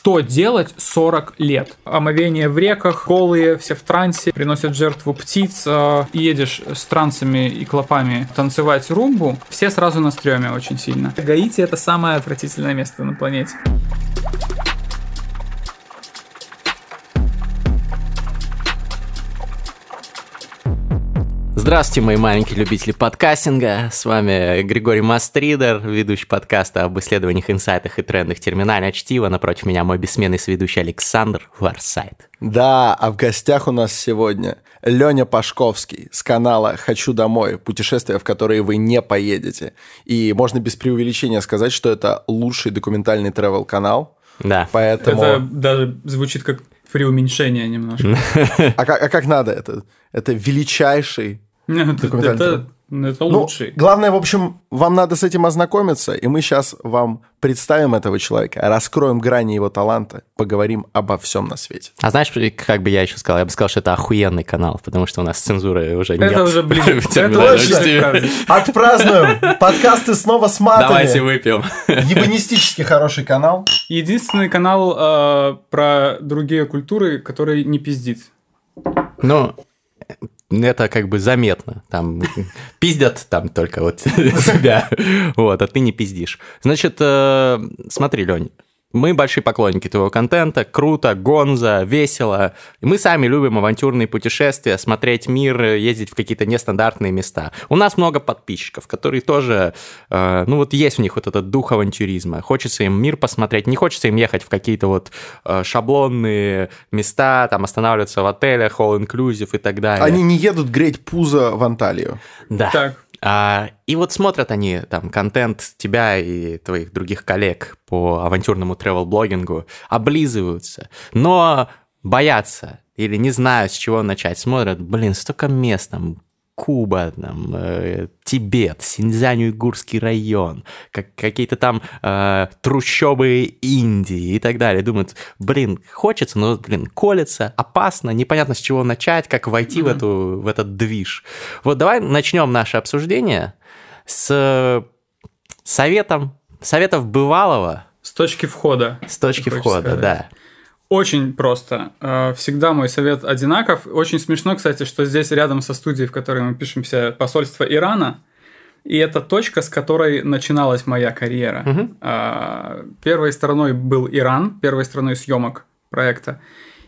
что делать 40 лет. Омовение в реках, голые, все в трансе, приносят жертву птиц, э, едешь с трансами и клопами танцевать румбу, все сразу на стреме очень сильно. Гаити это самое отвратительное место на планете. Здравствуйте, мои маленькие любители подкастинга. С вами Григорий Мастридер, ведущий подкаста об исследованиях, инсайтах и трендах терминального чтива. Напротив меня мой бессменный сведущий Александр Варсайт. Да, а в гостях у нас сегодня Леня Пашковский с канала «Хочу домой», путешествия, в которые вы не поедете. И можно без преувеличения сказать, что это лучший документальный travel-канал. Да. Поэтому... Это даже звучит как преуменьшение немножко. А как, а как надо это? Это величайший Документальный Это, это Ну, лучший. главное, в общем, вам надо с этим ознакомиться, и мы сейчас вам представим этого человека, раскроем грани его таланта, поговорим обо всем на свете. А знаешь, как бы я еще сказал? Я бы сказал, что это охуенный канал, потому что у нас цензуры уже нет. Это уже ближе. Это. Отпразднуем! Подкасты снова с матами. Давайте выпьем. Ебанистически хороший канал. Единственный канал э, про другие культуры, который не пиздит. Ну, это как бы заметно. Там пиздят там только вот тебя. Вот, а ты не пиздишь. Значит, э, смотри, Лень, мы большие поклонники твоего контента, круто, гонза, весело. И мы сами любим авантюрные путешествия, смотреть мир, ездить в какие-то нестандартные места. У нас много подписчиков, которые тоже, э, ну вот есть в них вот этот дух авантюризма. Хочется им мир посмотреть, не хочется им ехать в какие-то вот э, шаблонные места, там останавливаться в отелях, all-inclusive и так далее. Они не едут греть пузо в Анталию. Да. Так. А, и вот смотрят они там контент тебя и твоих других коллег по авантюрному тревел-блогингу, облизываются, но боятся или не знают, с чего начать. Смотрят, блин, столько мест там, Куба, там, э, Тибет, Синьцзянь-Уйгурский район, как, какие-то там э, трущобы Индии и так далее. Думают, блин, хочется, но, блин, колется, опасно, непонятно, с чего начать, как войти в, эту, в этот движ. Вот давай начнем наше обсуждение с советом, советов бывалого С точки входа. с точки входа, сказать. да. Очень просто. Э, Всегда мой совет одинаков. Очень смешно, кстати, что здесь рядом со студией, в которой мы пишемся, посольство Ирана. И это точка, с которой начиналась моя карьера. А, Первой стороной был Иран, первой страной съемок проекта.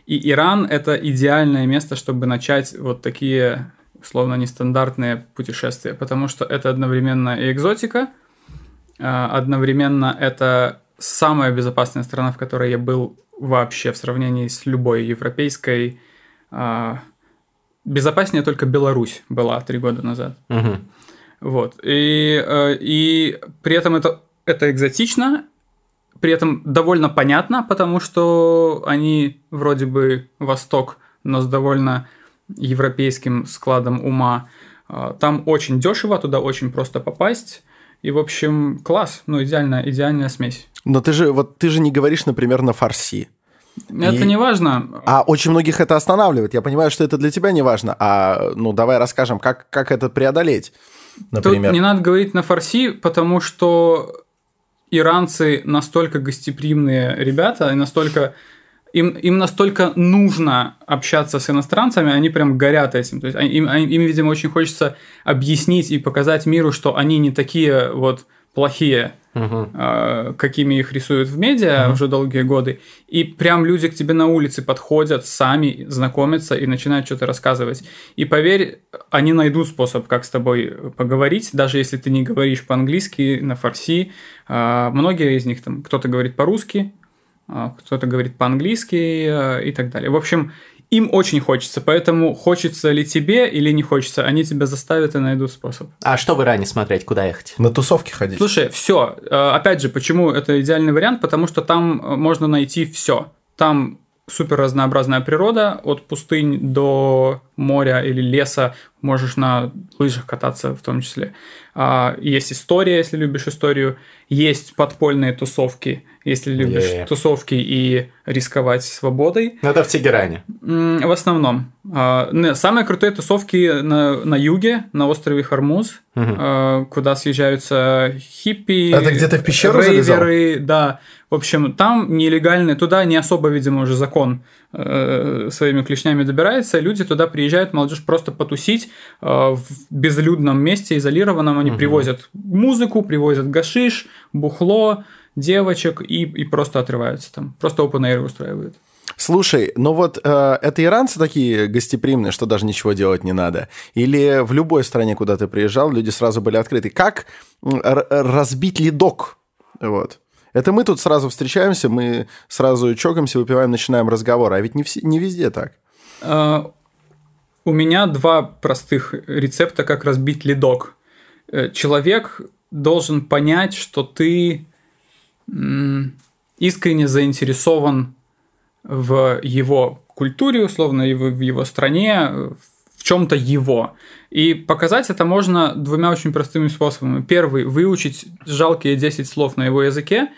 И Иран это идеальное место, чтобы начать вот такие условно нестандартные путешествия, потому что это одновременно и экзотика, а, одновременно это самая безопасная страна, в которой я был вообще в сравнении с любой европейской. А, Безопаснее только Беларусь была три года назад. Мгм. Вот. И, э, и при этом это, это экзотично, при этом довольно понятно, потому что они вроде бы Восток, но с довольно европейским складом ума. А, Там очень дешево, туда очень просто попасть. И, в общем, класс, ну, идеальная, идеальная смесь. Но ты же, вот ты же не говоришь, например, на фарси. Это И- не важно. А очень многих это останавливает. Я понимаю, что это для тебя не важно. А ну давай расскажем, как, как это преодолеть, например. Тут не надо говорить на фарси, потому что иранцы настолько гостеприимные ребята, и настолько им, им настолько нужно общаться с иностранцами, они прям горят этим. То есть им, им, видимо, очень хочется объяснить и показать миру, что они не такие вот плохие, Мгм. э, какими их рисуют в медиа уже долгие годы. И прям люди к тебе на улице подходят, сами знакомятся и начинают что-то рассказывать. И поверь, они найдут способ, как с тобой поговорить, даже если ты не говоришь по-английски, на фарси. Э, Многие из них там, кто-то говорит по-русски, кто-то говорит по-английски э, и так далее. В общем, им очень хочется, поэтому хочется ли тебе или не хочется, они тебя заставят и найдут способ. А что в Иране смотреть, куда ехать? На тусовки ходить. Слушай, все. Опять же, почему это идеальный вариант? Потому что там э, можно найти все. Там супер разнообразная природа, от пустынь до моря или леса, можешь на лыжах кататься в том числе. А, Есть история, если любишь историю, есть подпольные тусовки, если любишь Е. тусовки и рисковать свободой. Ну, это в Тегеране. В основном. А, Самые крутые тусовки на, на юге, на острове Хармуз, а, куда съезжаются хиппи, Это где-то в пещеру рейверы, да. В общем, там нелегальные, туда не особо, видимо, уже закон э, своими клешнями добирается. Люди туда приезжают, молодежь просто потусить э, в безлюдном месте, изолированном. Они привозят музыку, привозят гашиш, бухло, девочек и, и просто отрываются там. Просто open air устраивают. Слушай, ну вот э, это иранцы такие гостеприимные, что даже ничего делать не надо? Или в любой стране, куда ты приезжал, люди сразу были открыты? Как разбить ледок? Вот. Это мы тут сразу встречаемся, мы сразу чокаемся, выпиваем, начинаем разговор. А ведь не, все, не везде так. А, У меня два простых рецепта, как разбить ледок. Э, Человек должен понять, что ты искренне заинтересован в его культуре, условно, в в его стране, в чем-то его. И показать это можно двумя очень простыми способами. Первый – выучить жалкие 10 слов на его языке.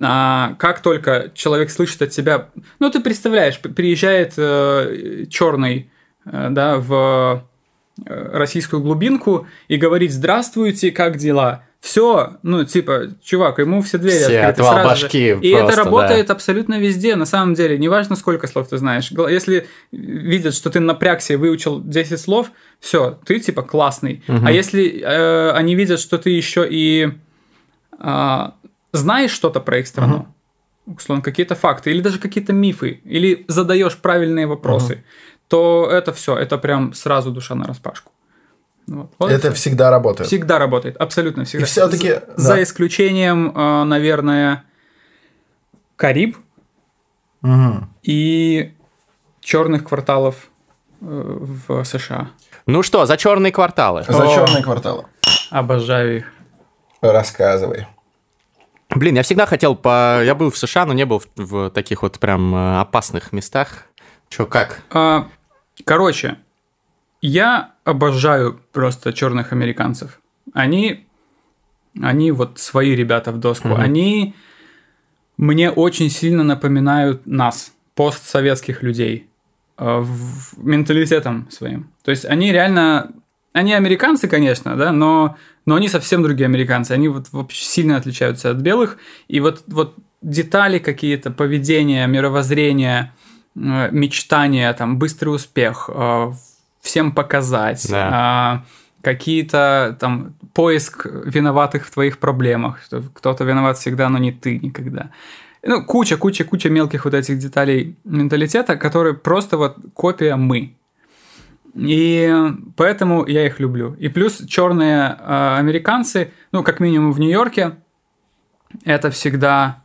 А, как только человек слышит от тебя... Ну, ты представляешь, приезжает черный да, в э, российскую глубинку и говорит «Здравствуйте, как дела?» Все, ну, типа, чувак, ему все двери Все, открыты сразу башки же. И просто, это да. работает абсолютно везде, на самом деле. Неважно, сколько слов ты знаешь. Если видят, что ты напрягся и выучил 10 слов, все, ты типа классный. А если э, они видят, что ты еще и а, знаешь что-то про их страну, условно, какие-то факты, или даже какие-то мифы, или задаешь правильные вопросы, то это все, это прям сразу душа на распашку. Вот. Вот и всё. всегда работает. Всегда работает, абсолютно всегда. И всё-таки, За, да. за исключением, э, наверное, Кариб и черных кварталов э, в США. Ну что, за черные кварталы. За О. черные кварталы. Обожаю их. Рассказывай. Блин, я всегда хотел по... Я был в США, но не был в, в таких вот прям э, опасных местах. Че, как? А, Короче, я обожаю просто черных американцев. Они, они вот свои ребята в доску. Они мне очень сильно напоминают нас, постсоветских людей, э, в- менталитетом своим. То есть они реально, они американцы, конечно, да, но, но они совсем другие американцы. Они вот вообще сильно отличаются от белых. И вот, вот детали какие-то, поведение, мировоззрение, э, мечтания, там, быстрый успех, э, всем показать, Да. а, какие-то там поиск виноватых в твоих проблемах, что кто-то виноват всегда, но не ты никогда. Ну, куча, куча, куча мелких вот этих деталей менталитета, которые просто вот копия мы. И поэтому я их люблю. И плюс черные э, американцы, ну, как минимум в Нью-Йорке, это всегда...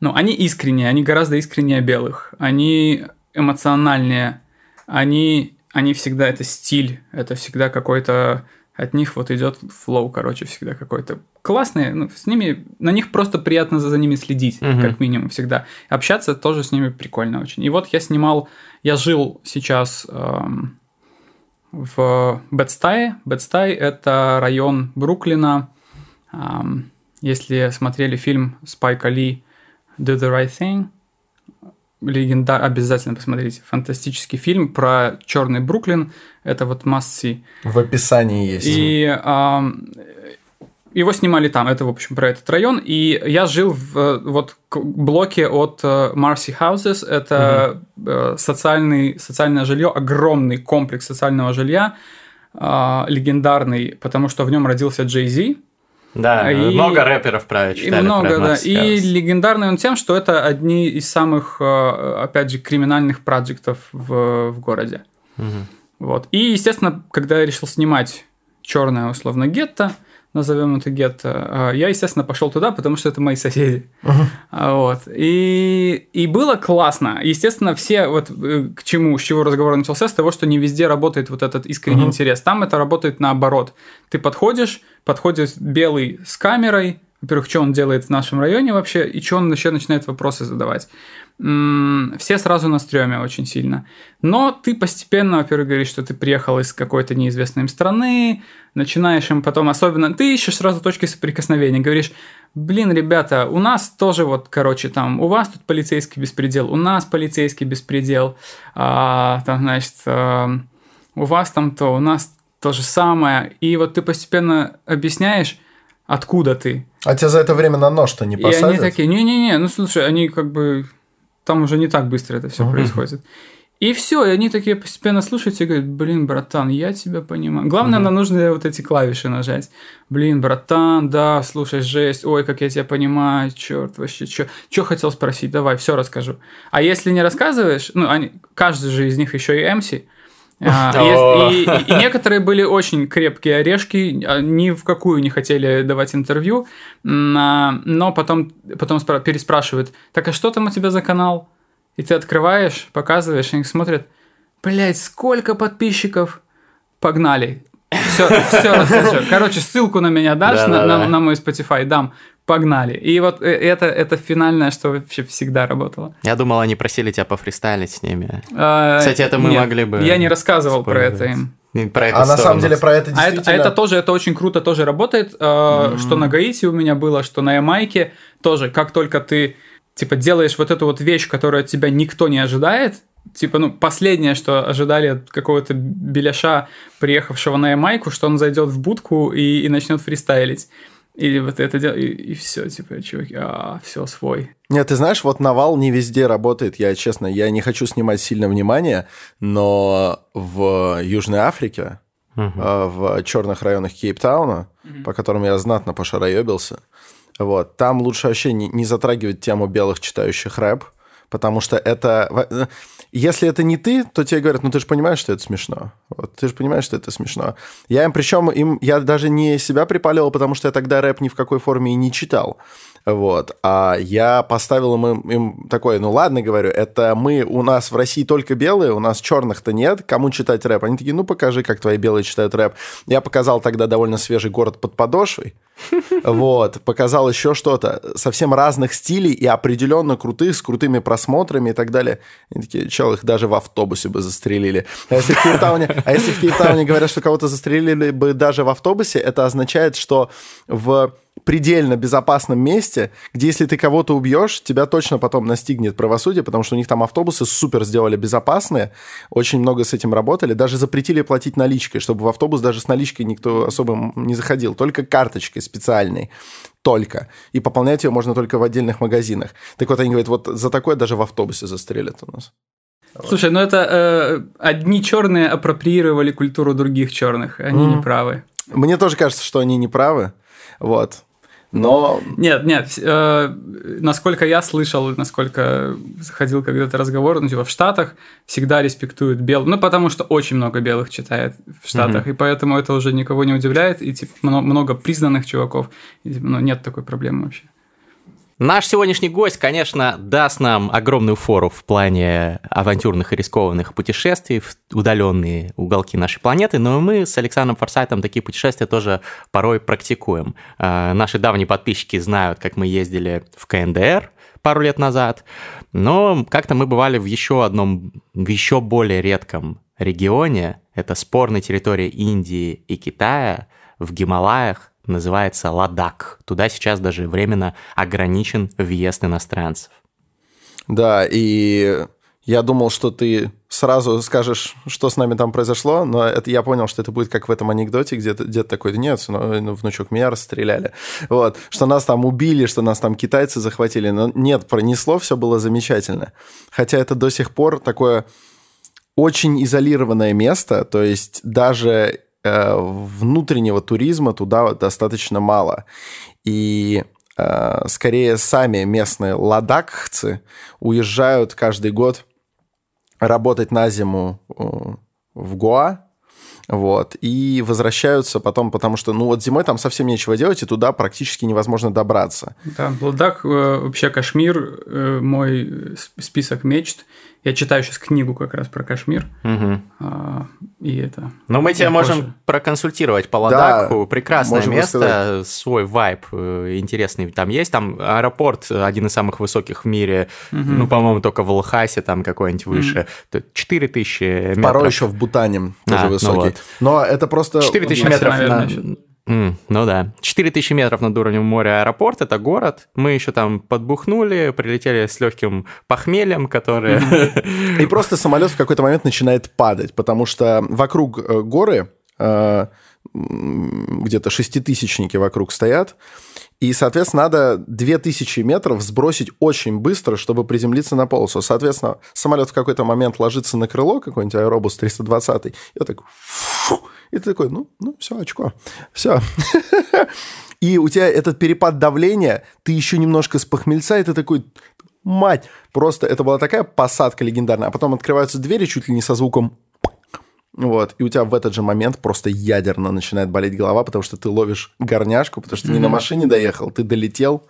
Ну, они искренние, они гораздо искреннее белых. Они эмоциональнее. Они, они всегда... Это стиль, это всегда какой-то... От них вот идет флоу, короче, всегда какой-то классный. Ну, с ними... На них просто приятно за, за ними следить, Мгм. как минимум, всегда. Общаться тоже с ними прикольно очень. И вот я снимал... Я жил сейчас... эм, в Бедстае. Бедстай – это район Бруклина. Ам, Если смотрели фильм Спайка Ли «Do the Right Thing», легендар, обязательно посмотрите. Фантастический фильм про черный Бруклин. Это вот масси. В описании есть. И ам, его снимали там, это, в общем, про этот район. И я жил в э, вот блоке от э, Marcy Houses. Это э, социальный, социальное жилье, огромный комплекс социального жилья, а, легендарный, потому что в нем родился Джей Зи. Да, И- много рэперов И читали. много, про да. И легендарный он тем, что это одни из самых, э, опять же, криминальных проектов в, в городе. Мгм. Вот. И, естественно, когда я решил снимать черное, условно, гетто, назовем это гетто, э, я, естественно, пошел туда, потому что это мои соседи. А, Вот. И, и было классно. Естественно, все вот э, к чему, с чего разговор начался, с того, что не везде работает вот этот искренний интерес. Там это работает наоборот. Ты подходишь, подходит белый с камерой, во-первых, что он делает в нашем районе вообще, и что он еще начинает вопросы задавать. Все сразу на стреме очень сильно. Но ты постепенно, во-первых, говоришь, что ты приехал из какой-то неизвестной им страны, начинаешь им потом, особенно, ты ищешь сразу точки соприкосновения, говоришь, блин, ребята, у нас тоже вот, короче, там, у вас тут полицейский беспредел, у нас полицейский беспредел, а, там, значит, а, у вас там то, у нас то же самое. И вот ты постепенно объясняешь, откуда ты. А тебя за это время на нож-то не посадят? И они такие, не-не-не, ну слушай, они как бы... Там уже не так быстро это все угу. происходит. И все, и они такие постепенно слушают и говорят, блин, братан, я тебя понимаю. Главное, угу. нам нужно вот эти клавиши нажать. Блин, братан, да, слушай, жесть, ой, как я тебя понимаю, черт, вообще, что что хотел спросить, давай, все расскажу. А если не рассказываешь, ну, они, каждый же из них еще и MC, и, и, некоторые были очень крепкие орешки, ни в какую не хотели давать интервью, а, но потом, потом переспрашивают, так а что там у тебя за канал? И ты открываешь, показываешь, они смотрят, блять, сколько подписчиков? Погнали. Все, все расскажу. Короче, ссылку на меня дашь, да, на, да, на, да. на мой Spotify дам погнали. И вот э, это, это финальное, что вообще всегда работало. Я думал, они просили тебя пофристайлить с ними. А, Кстати, это мы нет, могли бы... Я не рассказывал про это им. Про это а на самом деле про это действительно... А это, а это тоже, это очень круто тоже работает, mm-hmm. что на Гаити у меня было, что на Ямайке тоже, как только ты типа делаешь вот эту вот вещь, которую от тебя никто не ожидает, типа, ну, последнее, что ожидали от какого-то беляша, приехавшего на Ямайку, что он зайдет в будку и, и начнет фристайлить. Или вот это дело, и, и все, типа, чуваки, а, все, свой. Нет, ты знаешь, вот навал не везде работает, я честно, я не хочу снимать сильно внимание, но в Южной Африке, угу. в черных районах Кейптауна, угу. по которым я знатно пошароебился, вот, там лучше вообще не, не затрагивать тему белых читающих рэп, потому что это... Если это не ты, то тебе говорят, ну ты же понимаешь, что это смешно. Вот, ты же понимаешь, что это смешно. Я им, причем, им, я даже не себя припалил, потому что я тогда рэп ни в какой форме и не читал. Вот. А я поставил им, им такой, ну ладно, говорю, это мы, у нас в России только белые, у нас черных-то нет, кому читать рэп? Они такие, ну покажи, как твои белые читают рэп. Я показал тогда довольно свежий город под подошвой, вот, показал еще что-то, совсем разных стилей и определенно крутых, с крутыми просмотрами и так далее. Они такие, чел, их даже в автобусе бы застрелили. А если в Кейптауне, а если в Кейптауне говорят, что кого-то застрелили бы даже в автобусе, это означает, что в предельно безопасном месте, где если ты кого-то убьешь, тебя точно потом настигнет правосудие, потому что у них там автобусы супер сделали безопасные, очень много с этим работали, даже запретили платить наличкой, чтобы в автобус даже с наличкой никто особо не заходил, только карточкой специальной только. И пополнять ее можно только в отдельных магазинах. Так вот, они говорят, вот за такое даже в автобусе застрелят у нас. Слушай, ну это э, одни черные апроприировали культуру других черных, они mm. не правы. Мне тоже кажется, что они не правы. Вот. Но... Нет, нет, э, насколько я слышал, насколько заходил когда-то разговор, ну, типа, в Штатах всегда респектуют белых, ну, потому что очень много белых читает в Штатах, mm-hmm. и поэтому это уже никого не удивляет, и, типа, много, признанных чуваков, и, типа, ну, нет такой проблемы вообще. Наш сегодняшний гость, конечно, даст нам огромную фору в плане авантюрных и рискованных путешествий в удаленные уголки нашей планеты, но мы с Александром Форсайтом такие путешествия тоже порой практикуем. А, наши давние подписчики знают, как мы ездили в КНДР пару лет назад, но как-то мы бывали в еще одном, в еще более редком регионе, это спорная территория Индии и Китая, в Гималаях, называется Ладак. Туда сейчас даже временно ограничен въезд иностранцев. Да, и я думал, что ты сразу скажешь, что с нами там произошло, но это я понял, что это будет как в этом анекдоте, где дед такой, нет, ну, внучок, меня расстреляли. Вот, что нас там убили, что нас там китайцы захватили. Но нет, пронесло, все было замечательно. Хотя это до сих пор такое очень изолированное место, то есть даже внутреннего туризма туда достаточно мало. И э, скорее сами местные ладакхцы уезжают каждый год работать на зиму э, в Гоа, Вот. И возвращаются потом, потому что, ну, вот зимой там совсем нечего делать, и туда практически невозможно добраться. Да, Ладак, э, вообще Кашмир, э, мой список мечт. Я читаю сейчас книгу как раз про Кашмир. Угу. А, и это... Ну, мы тебя можем позже. проконсультировать по Ладаку. Да, Прекрасное место, рассказать. свой вайб э, интересный там есть. Там аэропорт один из самых высоких в мире. Угу. Ну, по-моему, только в Лхасе там какой-нибудь выше. Угу. 4000 метров. Порой еще в Бутане тоже а, высокий. Ну вот. Но это просто... 4000 метров наверное, на... Mm, ну да. 4000 метров над уровнем моря аэропорт, это город. Мы еще там подбухнули, прилетели с легким похмельем, которое... И просто самолет в какой-то момент начинает падать, потому что вокруг э, горы э, где-то шеститысячники вокруг стоят, и, соответственно, надо 2000 метров сбросить очень быстро, чтобы приземлиться на полосу. Соответственно, самолет в какой-то момент ложится на крыло, какой-нибудь аэробус 320, и вот так... И ты такой, ну, ну все, очко, все. И у тебя этот перепад давления, ты еще немножко с похмельца, и ты такой, мать, просто это была такая посадка легендарная. А потом открываются двери чуть ли не со звуком вот, и у тебя в этот же момент просто ядерно начинает болеть голова, потому что ты ловишь горняшку, потому что ты не на машине доехал, ты долетел,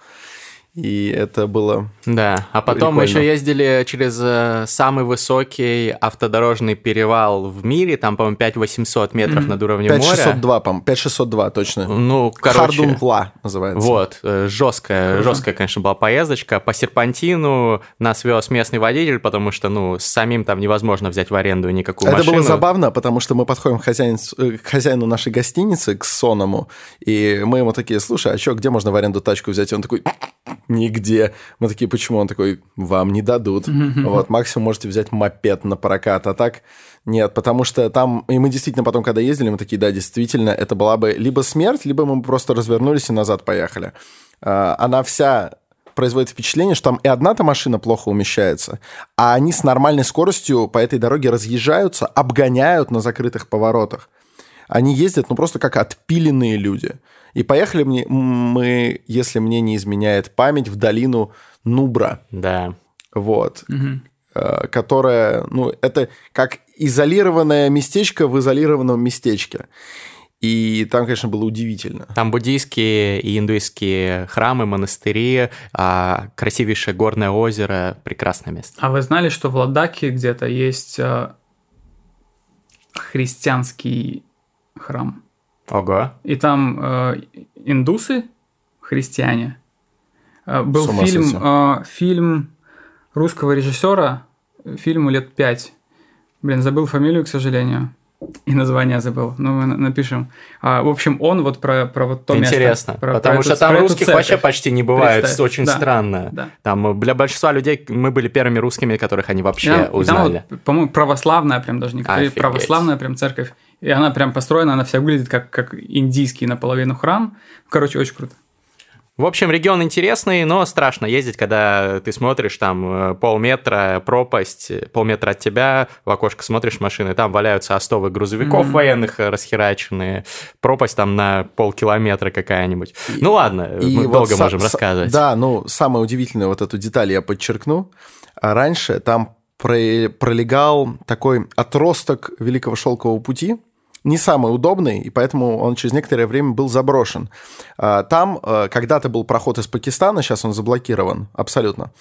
и это было Да, а потом прикольно. мы еще ездили через э, самый высокий автодорожный перевал в мире, там, по-моему, 5800 метров mm-hmm. над уровнем 5 моря. 5602, по-моему, 5602, точно. Ну, короче... Хардунвла называется. Вот, э, жесткая, Круто. жесткая, конечно, была поездочка. По серпантину нас вез местный водитель, потому что, ну, самим там невозможно взять в аренду никакую это машину. Это было забавно, потому что мы подходим к хозяину, э, к хозяину нашей гостиницы, к Соному, и мы ему такие, слушай, а что, где можно в аренду тачку взять? И он такой, нигде. Мы такие, почему? Он такой, вам не дадут. Вот, максимум можете взять мопед на прокат, а так нет, потому что там, и мы действительно потом, когда ездили, мы такие, да, действительно, это была бы либо смерть, либо мы просто развернулись и назад поехали. А, она вся производит впечатление, что там и одна-то машина плохо умещается, а они с нормальной скоростью по этой дороге разъезжаются, обгоняют на закрытых поворотах. Они ездят, ну, просто как отпиленные люди. И поехали мне, мы, если мне не изменяет память, в долину Нубра. Да. Вот. Угу. Которая, ну, это как изолированное местечко в изолированном местечке. И там, конечно, было удивительно. Там буддийские и индуистские храмы, монастыри, а красивейшее горное озеро, прекрасное место. А вы знали, что в Ладаке где-то есть а, христианский храм? Ого. И там э, индусы, христиане. Э, был фильм, э, фильм русского режиссера, фильму лет пять. Блин, забыл фамилию, к сожалению. И название забыл. Ну, мы напишем. А, в общем, он вот про, про вот то Интересно, место. Интересно, потому про что там русских вообще почти не бывает. Представь. Очень да, странно. Да. Там для большинства людей мы были первыми русскими, которых они вообще да, узнали. Там, вот, по-моему, православная прям даже не православная прям церковь. И она прям построена, она вся выглядит как, как индийский наполовину храм. Короче, очень круто. В общем, регион интересный, но страшно ездить, когда ты смотришь там э, полметра пропасть, полметра от тебя, в окошко смотришь машины, там валяются остовы грузовиков mm-hmm. военных э, расхераченные, пропасть там на полкилометра какая-нибудь. И, ну ладно, и мы вот долго са- можем са- рассказывать. Да, ну самое удивительное вот эту деталь я подчеркну. А раньше там пролегал такой отросток Великого Шелкового пути, не самый удобный, и поэтому он через некоторое время был заброшен. А, там э, когда-то был проход из Пакистана, сейчас он заблокирован абсолютно.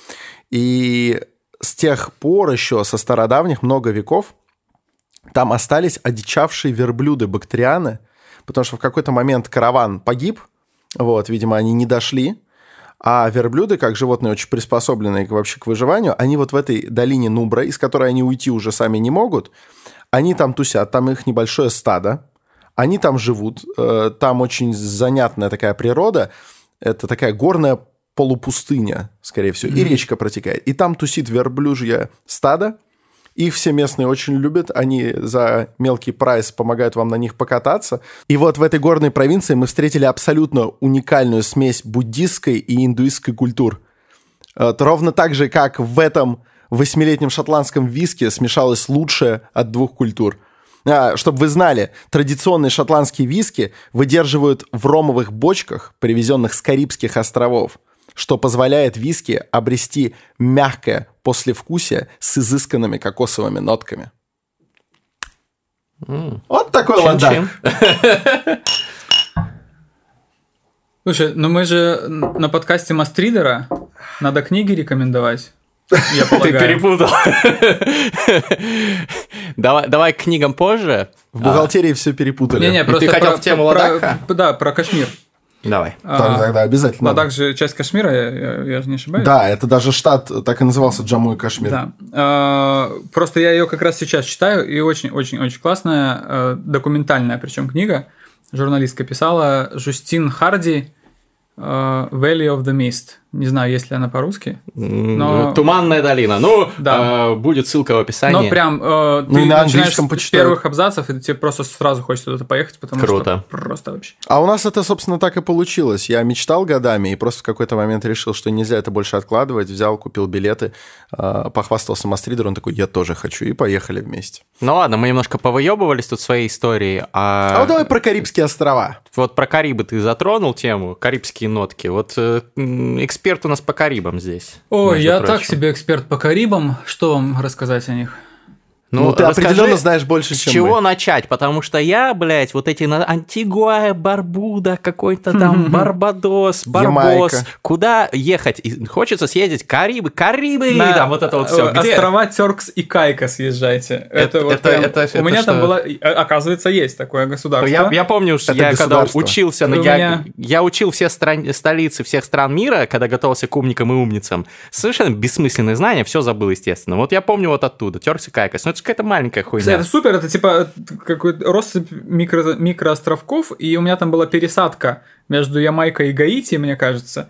И с тех пор еще, со стародавних, много веков, там остались одичавшие верблюды бактерианы, потому что в какой-то момент караван погиб, вот, видимо, они не дошли, а верблюды, как животные очень приспособленные вообще к выживанию, они вот в этой долине Нубра, из которой они уйти уже сами не могут, они там тусят, там их небольшое стадо, они там живут, э, там очень занятная такая природа, это такая горная полупустыня, скорее всего, mm-hmm. и речка протекает. И там тусит верблюжье стадо, их все местные очень любят, они за мелкий прайс помогают вам на них покататься. И вот в этой горной провинции мы встретили абсолютно уникальную смесь буддистской и индуистской культур. Вот, ровно так же, как в этом в восьмилетнем шотландском виске смешалось лучшее от двух культур. А, чтобы вы знали, традиционные шотландские виски выдерживают в ромовых бочках, привезенных с Карибских островов, что позволяет виски обрести мягкое послевкусие с изысканными кокосовыми нотками. Вот такой Чин-чин. ладак. Слушай, ну мы же на подкасте Мастридера надо книги рекомендовать. Я Ты перепутал. Давай, давай к книгам позже. В бухгалтерии все перепутали. Не-не, просто ты хотел про- в тему про- Ладака? Да, про Кашмир. Давай. Так, тогда обязательно. Ладак же часть Кашмира, я, я- я же не ошибаюсь. Да, это даже штат так и назывался Джамму и Кашмир. Да. А, Просто я ее как раз сейчас читаю, и очень-очень-очень классная, э, документальная причем книга. Журналистка писала Жустин Харди э, Valley of the Mist. Не знаю, есть ли она по-русски. Но- Туманная долина. Ну, Да. э, будет ссылка в описании. Но прям э, Ну ты и на начинаешь английском с первых абзацев, и тебе просто сразу хочется туда поехать, потому Круто. что просто вообще. А у нас это, собственно, так и получилось. Я мечтал годами и просто в какой-то момент решил, что нельзя это больше откладывать. Взял, купил билеты, э, похвастался Мастридеру, он такой, я тоже хочу, и поехали вместе. Ну ладно, мы немножко повыебывались тут своей историей. А, А вот давай про Карибские острова. вот про Карибы ты затронул тему, карибские нотки. Вот э, эксперт у нас по Карибам здесь. Ой, между я прочим. так себе эксперт по Карибам. Что вам рассказать о них? Ну, ты расскажи, определенно знаешь больше, С чем чего мы. начать? Потому что я, блядь, вот эти на Антигуа, Барбуда, какой-то там Барбадос, Барбос. Ямайка. Куда ехать? И хочется съездить Карибы, Карибы, На, там вот это вот все. э, Острова Теркс и Кайка съезжайте. Это, вот это- прям- это- У меня это там что? было... э, Оказывается, есть такое государство. Я, я помню, что я когда учился, на меня- я учил все стран- столицы всех стран мира, когда готовился к умникам и умницам. Совершенно бессмысленные знания, все забыл, естественно. Вот я помню вот оттуда, Теркс и Кайкос. Ну, это же какая-то маленькая хуйня. Это супер, это типа какой-то россыпь микро, микроостровков, и у меня там была пересадка между Ямайкой и Гаити, мне кажется.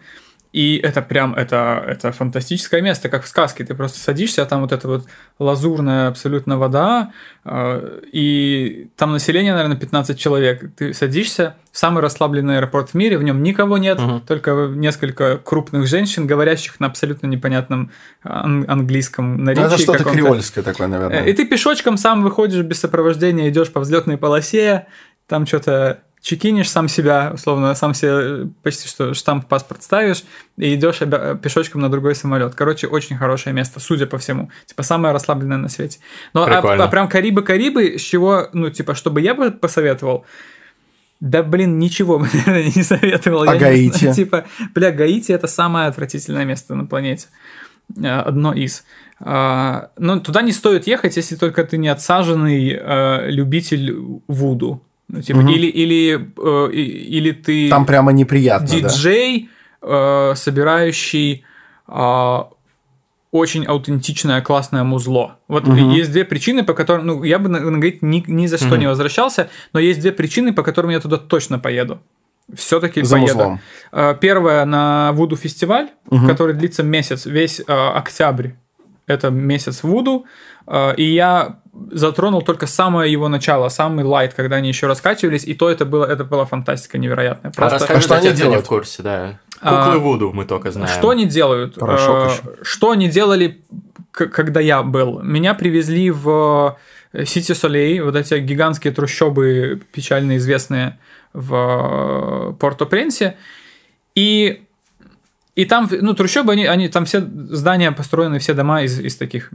И это прям, это, это фантастическое место, как в сказке. Ты просто садишься, а там вот эта вот лазурная абсолютно вода, э, и там население, наверное, 15 человек. Ты садишься, самый расслабленный аэропорт в мире, в нем никого нет, Мгм. только несколько крупных женщин, говорящих на абсолютно непонятном ан- английском наречии. Ну, это что-то каком-то. креольское такое, Э, И наверное. ты пешочком сам выходишь без сопровождения, идешь по взлетной полосе, там что-то чекинишь сам себя, условно, сам себе э, почти что штамп в паспорт ставишь, и идешь обя- пешочком на другой самолет. Короче, очень хорошее место, судя по всему. Типа самое расслабленное на свете. Но а, Прикольно. а прям Карибы-Карибы, с чего, ну, типа, чтобы я бы посоветовал, да, блин, ничего бы, наверное, не советовал. А Я Гаити? знаю, Типа, бля, Гаити это самое отвратительное место на планете. Э, Одно из. А, Но туда не стоит ехать, если только ты не отсаженный э, любитель вуду. Ну, типа, Мгм. или, или, э, или ты Там прямо неприятно, да. диджей, э, собирающий а, очень аутентичное, классное музло. Вот Мгм. есть две причины, по которым, ну, я бы Гаити ни, ни за что Мгм. не возвращался, но есть две причины, по которым я туда точно поеду. Все-таки поеду. музлом. Э, Первое на Вуду фестиваль, Мгм. который длится месяц, весь э, октябрь. Это месяц Вуду. э, И я затронул только самое его начало, самый лайт, когда они еще раскачивались, и то это было, это была фантастика невероятная. А Просто расскажи А что они не делают? в курсе, да. А, Куклы Вуду мы только знаем. что они делают? Порошок Э, еще. Что они делали, когда я был? Меня привезли в Сити Солей, вот эти гигантские трущобы, печально известные в э, Порто-Пренсе. И, и там, ну, трущобы, они, они, там все здания построены, все дома из, из таких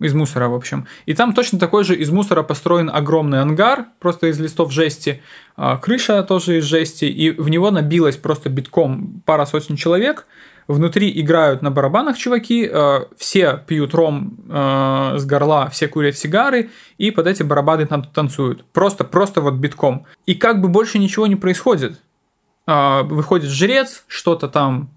из мусора, в общем. И там точно такой же из мусора построен огромный ангар, просто из листов жести. А, Крыша тоже из жести, и в него набилось просто битком пара сотен человек. Внутри играют на барабанах чуваки, э, все пьют ром э, с горла, все курят сигары, и под эти барабаны там танцуют. Просто, просто вот битком. И как бы больше ничего не происходит. А, Выходит жрец, что-то там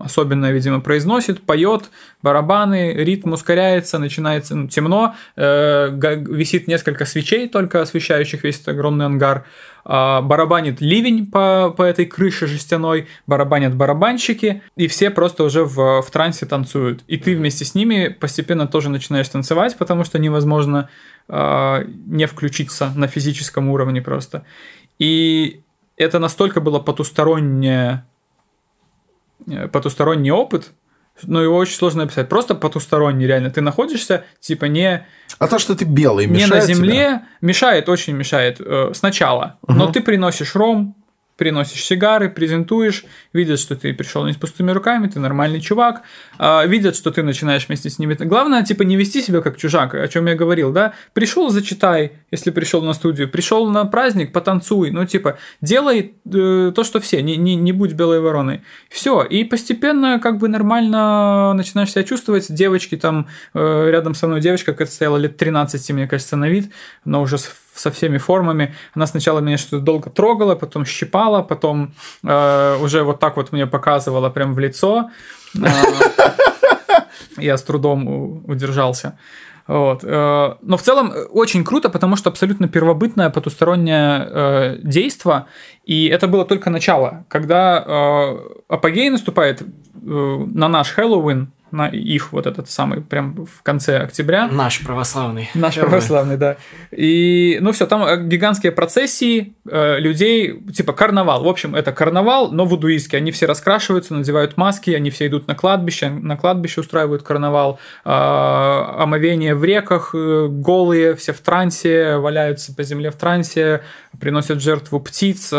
особенно, видимо, произносит, поет, барабаны, ритм ускоряется, начинается ну, темно, э, висит несколько свечей, только освещающих весь этот огромный ангар, А, барабанит ливень по, по этой крыше жестяной, барабанят барабанщики, и все просто уже в, в трансе танцуют. И ты вместе с ними постепенно тоже начинаешь танцевать, потому что невозможно э, не включиться на физическом уровне просто. И это настолько было потустороннее э, потусторонний опыт, но его очень сложно описать. Просто потусторонний, реально. Ты находишься, типа, не, А то, что ты белый, не мешает на тебе? земле, мешает, очень мешает э, сначала. Но Мгм. ты приносишь ром, приносишь сигары, презентуешь, видят, что ты пришел не с пустыми руками, ты нормальный чувак, э, видят, что ты начинаешь вместе с ними. Главное, типа, не вести себя как чужак, о чем я говорил, да? Пришел, зачитай, если пришел на студию, пришел на праздник, потанцуй, ну, типа, делай э, то, что все, не, не, не будь белой вороной. Все, и постепенно как бы нормально начинаешь себя чувствовать. Девочки там, э, рядом со мной девочка, которая стояла лет 13, мне кажется, на вид, но уже с со всеми формами. Она сначала меня что-то долго трогала, потом щипала, потом э, уже вот так вот мне показывала прям в лицо. Э, я с трудом удержался. Вот. Э, но в целом очень круто, потому что абсолютно первобытное потустороннее э, действо, и это было только начало. Когда э, апогей наступает э, на наш Хэллоуин, на их вот этот самый прям в конце октября. Наш православный. Наш Первый. православный, да. И, ну все, там э, гигантские процессии э, людей, типа карнавал. В общем, это карнавал, но вудуистский. Они все раскрашиваются, надевают маски, они все идут на кладбище, на кладбище устраивают карнавал. Э, омовение в реках, э, голые, все в трансе, валяются по земле в трансе, приносят жертву птиц. Э,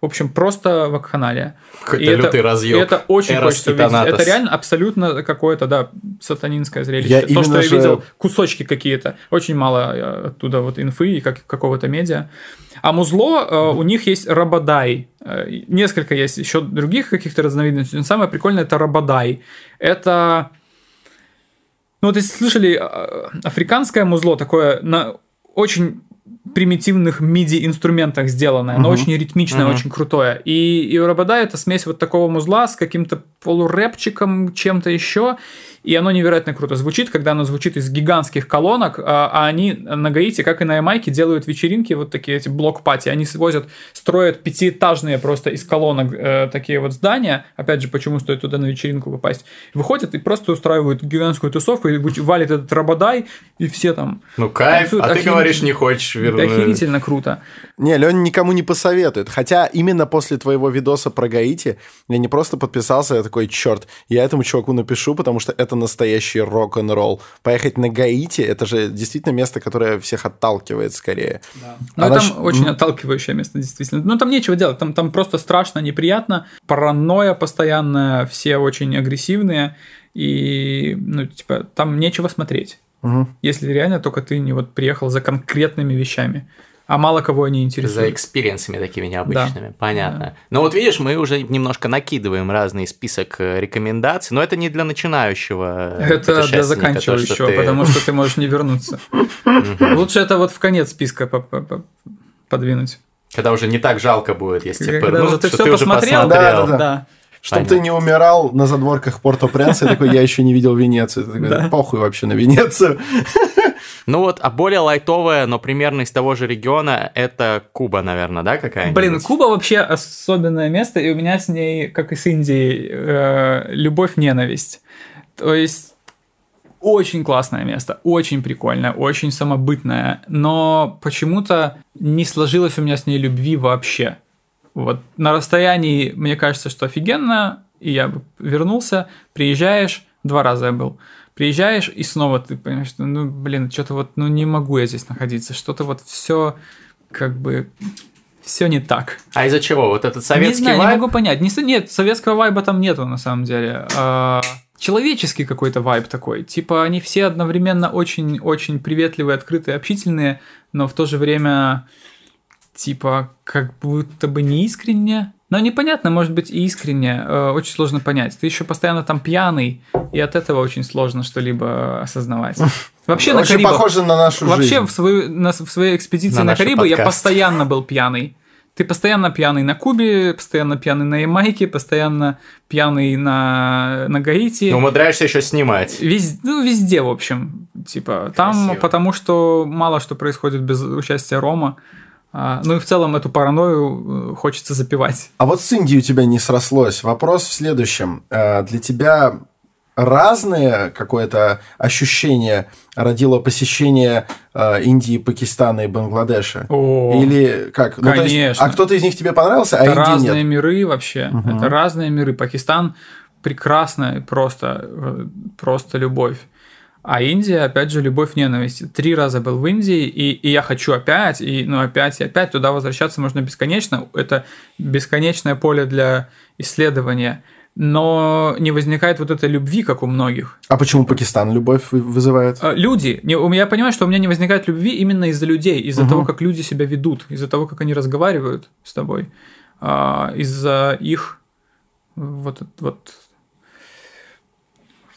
в общем, просто вакханалия. Какой-то лютый это, разъем. Это очень Эрос хочется видеть. Это реально абсолютно какое-то, да, сатанинское зрелище. Я То, что же... я видел, кусочки какие-то. Очень мало э, оттуда вот инфы и как, какого-то медиа. А музло, mm-hmm. у них есть рабадай. Э, несколько есть еще других каких-то разновидностей. Но самое прикольное это рабадай. Это... Ну вот если слышали, африканское музло такое на очень примитивных MIDI инструментах сделанное, оно uh-huh. очень ритмичное, uh-huh. очень крутое. И, и это смесь вот такого музла с каким-то полурэпчиком, чем-то еще и оно невероятно круто звучит, когда оно звучит из гигантских колонок, а, а они на Гаити, как и на Ямайке, делают вечеринки, вот такие эти блок-пати, они свозят, строят пятиэтажные просто из колонок э, такие вот здания, опять же, почему стоит туда на вечеринку попасть, выходят и просто устраивают гигантскую тусовку, и валит этот Рабадай, и все там Ну кайф, танцуют. а Охер... ты говоришь, не хочешь вернуть. Охерительно круто. Не, Леня никому не посоветует, хотя именно после твоего видоса про Гаити я не просто подписался, я такой, черт, я этому чуваку напишу, потому что это это настоящий рок-н-ролл. Поехать на Гаити – это же действительно место, которое всех отталкивает скорее. Да. Ну, Она там ч... очень отталкивающее место, действительно. Ну, там нечего делать, там, там просто страшно, неприятно, паранойя постоянная, все очень агрессивные, и, ну, типа, там нечего смотреть. Угу. Если реально только ты не вот приехал за конкретными вещами а мало кого они интересуют. За experience ами такими необычными, да. понятно. Да. Ну вот видишь, мы уже немножко накидываем разный список э, рекомендаций, но это не для начинающего Это для заканчивающего, то, ты... потому что ты можешь не вернуться. Лучше это вот в конец списка подвинуть. Когда уже не так жалко будет, если Когда ну, уже ты все посмотрел, да, да, да. Чтобы ты не умирал на задворках Порто-Пренса, такой, я еще не видел Венецию. Похуй вообще на Венецию. Ну вот, а более лайтовая, но примерно из того же региона, это Куба, наверное, да, какая-нибудь? Блин, Куба вообще особенное место, и у меня с ней, как и с Индией, э, любовь-ненависть. То есть очень классное место, очень прикольное, очень самобытное, но почему-то не сложилось у меня с ней любви вообще. Вот на расстоянии, мне кажется, что офигенно, и я вернулся, приезжаешь, два раза я был, приезжаешь, и снова ты понимаешь, что, ну, блин, что-то вот, ну, не могу я здесь находиться, что-то вот все как бы все не так. А из-за чего? Вот этот советский не знаю, вайб? Не могу понять. Не, нет, советского вайба там нету на самом деле. А, человеческий какой-то вайб такой. Типа они все одновременно очень-очень приветливые, открытые, общительные, но в то же время типа как будто бы не искренне. Но непонятно, может быть, и искренне, э, очень сложно понять. Ты еще постоянно там пьяный, и от этого очень сложно что-либо осознавать. Вообще на Карибах, похоже на нашу Вообще жизнь. в, свою, на, в своей экспедиции на, на Карибы подкаст. я постоянно был пьяный. Ты постоянно пьяный на Кубе, постоянно пьяный на Ямайке, постоянно пьяный на, на Гаити. Но умудряешься еще снимать. Вез, ну, везде, в общем. Типа, там, Красиво. потому что мало что происходит без участия Рома. А, ну и в целом эту паранойю э, хочется запивать. А вот с Индией у тебя не срослось. Вопрос в следующем. Э, для тебя разные какое-то ощущение родило посещение э, Индии, Пакистана и Бангладеша? О, Или как? Ну, конечно. Есть, а кто-то из них тебе понравился, а Это Индия разные нет? миры вообще. Угу. Это разные миры. Пакистан прекрасно, просто, просто любовь. А Индия, опять же, любовь-ненависть. Три раза был в Индии, и, и я хочу опять, и ну опять, и опять туда возвращаться можно бесконечно. Это бесконечное поле для исследования но не возникает вот этой любви, как у многих. А почему Пакистан любовь вызывает? А, люди. Я понимаю, что у меня не возникает любви именно из-за людей, из-за угу. того, как люди себя ведут, из-за того, как они разговаривают с тобой, а, из-за их вот, вот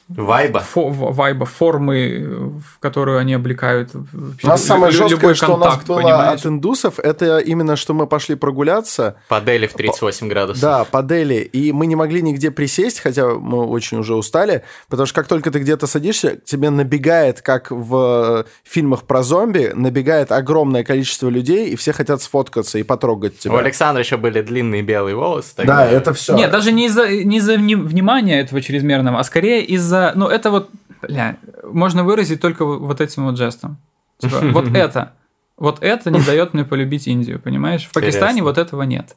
Вайба. Фо, вайба, формы, в которую они облекают. У нас самое жесткое, что у нас было понимаешь? от индусов, это именно, что мы пошли прогуляться. По Дели в 38 градусов. Да, по Дели. И мы не могли нигде присесть, хотя мы очень уже устали, потому что как только ты где-то садишься, тебе набегает, как в фильмах про зомби, набегает огромное количество людей, и все хотят сфоткаться и потрогать тебя. У Александра еще были длинные белые волосы. Тогда. Да, это все. Нет, даже не из-за не из внимания этого чрезмерного, а скорее из-за за... Ну, это вот, бля, можно выразить только вот этим вот жестом. Типа, вот это. Вот это не дает мне полюбить Индию, понимаешь? В Пакистане вот этого нет.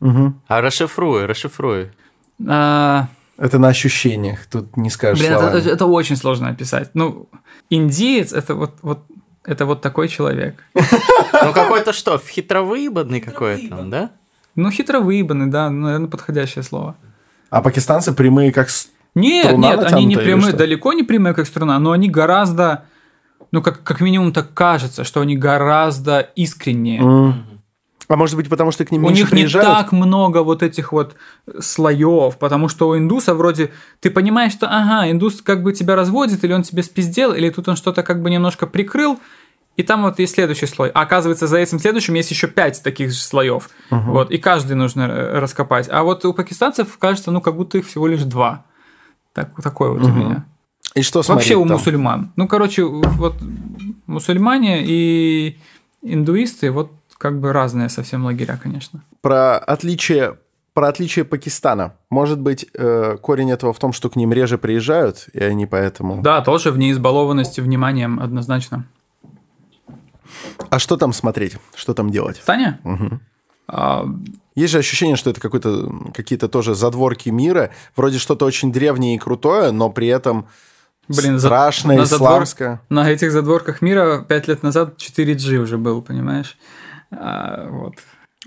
А расшифруй, расшифруй. А... Это на ощущениях, тут не скажешь Блин, это, это, это очень сложно описать. Ну, индиец это вот, вот это вот такой человек. Ну, какой-то что, хитровыебанный какой-то, да? Ну, хитровыебанный, да, наверное, подходящее слово. А пакистанцы прямые, как нет, нет, они не прямые, далеко не прямые, как струна, но они гораздо, ну, как, как минимум так кажется, что они гораздо искреннее. Mm. А может быть, потому что к ним У них приезжают? не так много вот этих вот слоев, потому что у индуса вроде ты понимаешь, что ага, индус как бы тебя разводит, или он тебе спиздел, или тут он что-то как бы немножко прикрыл, и там вот есть следующий слой. А оказывается, за этим следующим есть еще пять таких же слоев. Угу. Вот, и каждый нужно э, раскопать. А вот у пакистанцев кажется, ну, как будто их всего лишь два. Так, такое вот угу. у меня. И что Вообще у там? мусульман. Ну, короче, вот мусульмане и индуисты, вот как бы разные совсем лагеря, конечно. Про отличие про отличие Пакистана. Может быть, э, корень этого в том, что к ним реже приезжают, и они поэтому... Да, тоже в неизбалованности вниманием однозначно. А что там смотреть? Что там делать? Таня? Угу. А... Есть же ощущение, что это какой-то, какие-то тоже задворки мира, вроде что-то очень древнее и крутое, но при этом Блин, страшное, за... исламское. Задвор... На этих задворках мира пять лет назад 4G уже был, понимаешь? А, вот.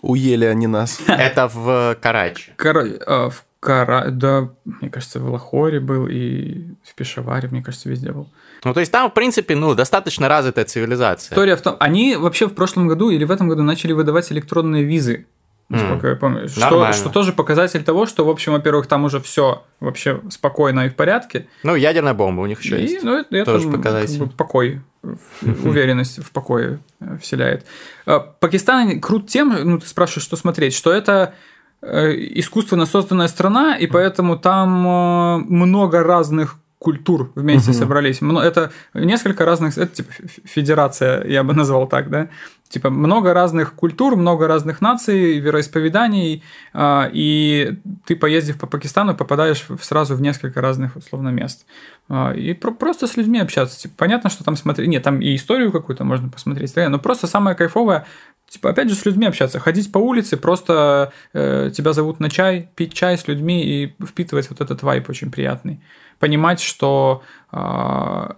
Уели они нас. Это в Карачи. Кара... А, в Кара... Да, мне кажется, в Лахоре был и в Пешаваре, мне кажется, везде был. Ну, то есть там, в принципе, ну, достаточно развитая цивилизация. История в том, они вообще в прошлом году или в этом году начали выдавать электронные визы насколько mm. я помню. Что, что тоже показатель того, что, в общем, во-первых, там уже все вообще спокойно и в порядке. Ну, ядерная бомба у них еще и, есть. Ну, это тоже показатель. Как бы, покой, уверенность в покое э, вселяет. Э, Пакистан крут тем, ну, ты спрашиваешь, что смотреть, что это э, искусственно созданная страна, и поэтому там много разных культур вместе угу. собрались. Это несколько разных, это типа федерация, я бы назвал так, да. Типа много разных культур, много разных наций, вероисповеданий, а, и ты, поездив по Пакистану, попадаешь сразу в несколько разных, условно, мест. А, и просто с людьми общаться. Типа, понятно, что там смотреть... Нет, там и историю какую-то можно посмотреть, но просто самое кайфовое Типа, опять же, с людьми общаться, ходить по улице, просто э, тебя зовут на чай, пить чай с людьми и впитывать вот этот вайп очень приятный понимать, что э, а,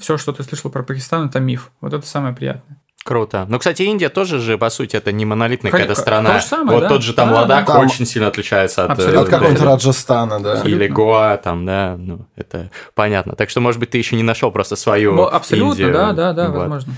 все, что ты слышал про Пакистан, это миф. Вот это самое приятное. Круто. Ну, кстати, Индия тоже же, по сути, это не монолитная какая-то страна. То же самое, вот да? тот же там да, Ладак да. очень сильно отличается от... От какого-нибудь Раджастана, да. Или Гоа, там, да, ну, это понятно. Так что, может быть, ты еще не нашел просто свою ну, Абсолютно, Индию. да, да, да, вот. возможно.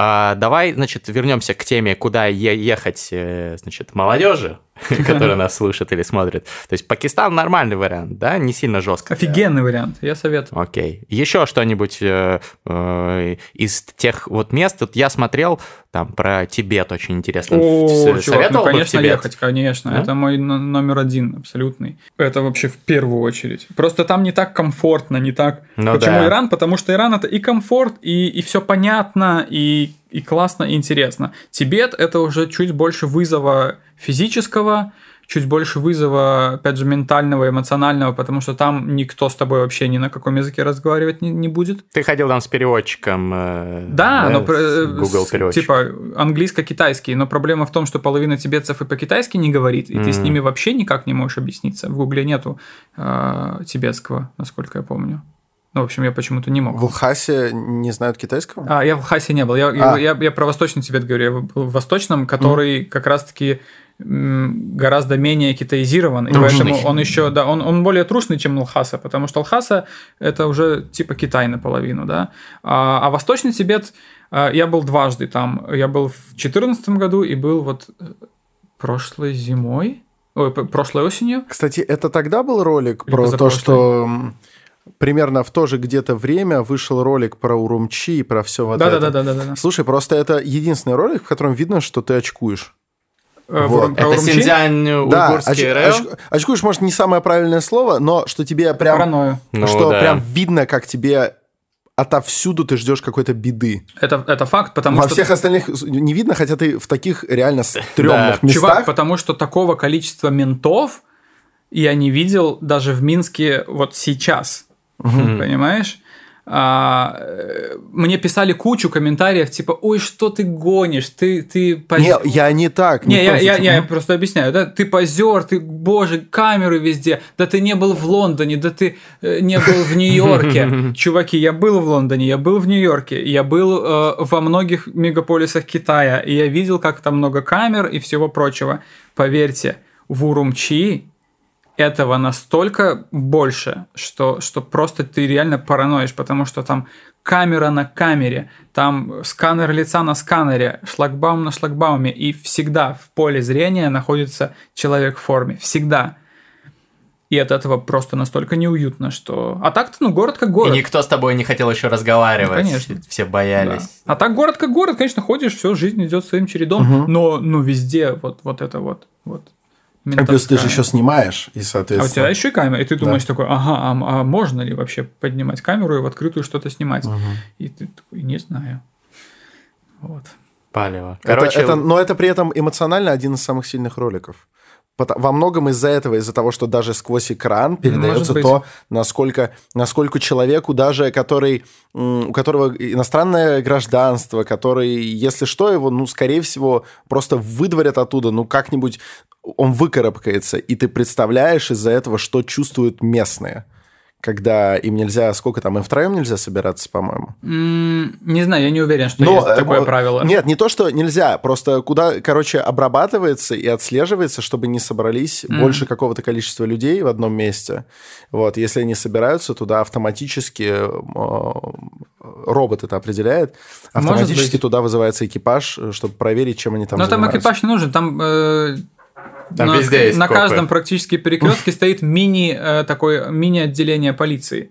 А, давай, значит, вернемся к теме, куда ехать, э, значит, молодежи, которая нас слушает или смотрит. То есть Пакистан нормальный вариант, да, не сильно жестко. Офигенный вариант, я советую. Окей. Еще что-нибудь э, э, из тех вот мест, вот я смотрел там про Тибет очень интересно. О, чувак, ну, конечно, ехать, конечно. Это мой номер один абсолютный. Это вообще в первую очередь. Просто там не так комфортно, не так. Ну, Почему. Иран? Потому что Иран это и комфорт, и все понятно, и, и классно, и интересно. Тибет это уже чуть больше вызова физического, чуть больше вызова, опять же, ментального, эмоционального, потому что там никто с тобой вообще ни на каком языке разговаривать не, не будет. Ты ходил там с переводчиком. Э, да, да, но э, Google переводчик. Типа английско-китайский, но проблема в том, что половина тибетцев и по-китайски не говорит, и mm-hmm. ты с ними вообще никак не можешь объясниться. В Гугле нету э, тибетского, насколько я помню. Ну, в общем, я почему-то не мог. В Лхасе не знают китайского? А, я в Лхасе не был. Я, А. я, я про Восточный Тибет говорю. Я был в Восточном, который как раз-таки гораздо менее китаизирован, и Трушный. поэтому он еще, да, он, он более трушный, чем Лхаса, потому что Лхаса это уже типа Китай наполовину, да. А, а Восточный Тибет а, я был дважды там. Я был в 2014 году и был вот э, прошлой зимой, ой, прошлой осенью. Кстати, это тогда был ролик Или про то, что примерно в то же где-то время вышел ролик про Урумчи и про все вот Да, да, это. да, да, да, да. Слушай, просто это единственный ролик, в котором видно, что ты очкуешь. Э, Вот. Это Урумчи? Синьцзянь Да, уйгурский оч- оч- очкуешь, может, не самое правильное слово, но что тебе прям... Паранойю. Ну что да. прям видно, как тебе отовсюду ты ждешь какой-то беды. Это, это факт, потому Во что... всех остальных не видно, хотя ты в таких реально Да. стрёмных местах. Чувак, потому что такого количества ментов я не видел даже в Минске вот сейчас. Понимаешь? А, э, мне писали кучу комментариев, типа, ой, что ты гонишь, ты, ты поз- Не, я не так. Не, в я, я, случае. я просто объясняю, да, ты позер, ты, боже, камеры везде, да ты не был в Лондоне, да ты э, не был в Нью-Йорке. Чуваки, я был в Лондоне, я был в Нью-Йорке, я был э, во многих мегаполисах Китая, и я видел, как там много камер и всего прочего. Поверьте, в Урумчи этого настолько больше, что, что просто ты реально параноишь, потому что там камера на камере, там сканер лица на сканере, шлагбаум на шлагбауме, и всегда в поле зрения находится человек в форме. Всегда. И от этого просто настолько неуютно, что... А так-то, ну, город как И город. никто с тобой не хотел еще разговаривать. Ну, конечно. Все Да. боялись. А так город как город, конечно, ходишь, все, жизнь идет своим чередом, но ну, везде вот, вот это вот. вот А плюс ты же ментовская. еще снимаешь, и, А у соответственно... тебя еще и камера, и ты думаешь такой, ага, а, а можно ли вообще поднимать камеру и в открытую что-то снимать? И ты такой, не знаю. Вот. Палево. Это- Короче, это, но это при этом эмоционально один из самых сильных роликов. Во многом из-за этого, из-за того, что даже сквозь экран передается то, насколько, насколько человеку, даже который, у которого иностранное гражданство, который, если что, его, ну, скорее всего, просто выдворят оттуда, ну, как-нибудь он выкарабкается, и ты представляешь из-за этого, что чувствуют местные, когда им нельзя, сколько там, им втроем нельзя собираться, по-моему. Не знаю, я не уверен, что Но, есть э, такое э, правило. Нет, не то, что нельзя, просто куда, короче, обрабатывается и отслеживается, чтобы не собрались больше какого-то количества людей в одном месте. Вот, если они собираются, туда автоматически э, робот это определяет, автоматически туда вызывается экипаж, э, чтобы проверить, чем они там Но там занимаются. экипаж не нужен, там, э, Там на, везде есть на копы. каждом практически перекрестке стоит мини э, такое мини отделение полиции.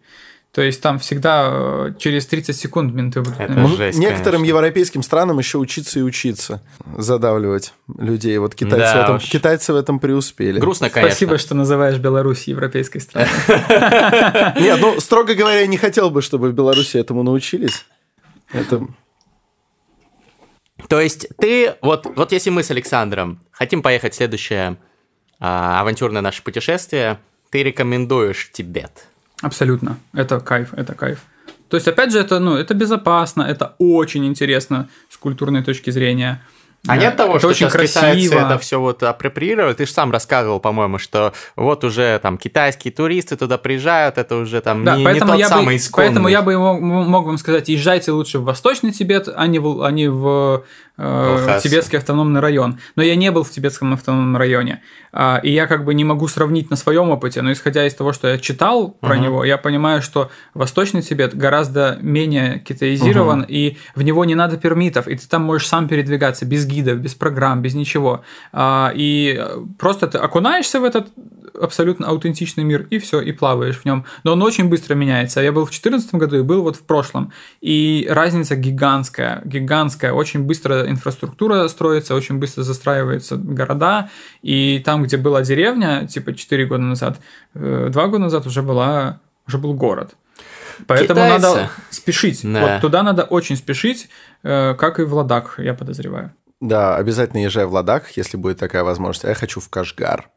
То есть там всегда э, через 30 секунд менты будут. Это на- Ну, жесть, некоторым конечно. европейским странам еще учиться и учиться задавливать людей. Вот китайцы, Да в, этом, уж. китайцы в этом преуспели. грустно, конечно. Спасибо, что называешь Беларусь европейской страной. Нет, ну, строго говоря, я не хотел бы, чтобы в Беларуси этому научились. Это... То есть ты, вот, вот если мы с Александром хотим поехать в следующее а, авантюрное наше путешествие, ты рекомендуешь Тибет. Абсолютно. Это кайф, это кайф. То есть, опять же, это, ну, это безопасно, это очень интересно с культурной точки зрения. А нет того, это что очень сейчас китайцы красиво. это все вот апроприировали? Ты же сам рассказывал, по-моему, что вот уже там китайские туристы туда приезжают, это уже там Да, не, не поэтому, тот я самый бы, исконный. поэтому я бы мог, мог вам сказать, езжайте лучше в Восточный Тибет, а не в, а не в э, Лхаса. Тибетский автономный район. Но я не был в Тибетском автономном районе. А, и я как бы не могу сравнить на своем опыте, но исходя из того, что я читал про Мгм. него, я понимаю, что Восточный Тибет гораздо менее китаизирован, и в него не надо пермитов, и ты там можешь сам передвигаться без гидов, без программ, без ничего. А, и э, просто ты окунаешься в этот абсолютно аутентичный мир, и все, и плаваешь в нем. Но он очень быстро меняется. Я был в 2014 году и был вот в прошлом. И разница гигантская, гигантская. Очень быстро инфраструктура строится, очень быстро застраиваются города. И там, где была деревня, типа 4 года назад, 2 года назад уже, была, уже был город. Поэтому Китайцы. надо спешить. Да. Вот туда надо очень спешить, э, как и в Ладак, я подозреваю. Да, обязательно езжай в Ладак, если будет такая возможность. А я хочу в Кашгар.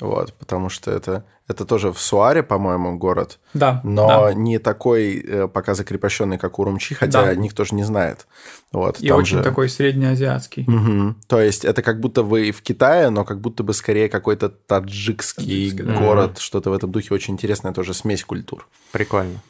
Вот, потому что это, это тоже в Суаре, по-моему, город, Да. но да. не такой э, пока закрепощенный, как Урумчи, хотя Да. никто же не знает. Вот, И там очень же- такой среднеазиатский. Мгм. То есть это как будто вы в Китае, но как будто бы скорее какой-то таджикский Таджикский, да. город, что-то в этом духе очень интересная тоже смесь культур. Прикольно.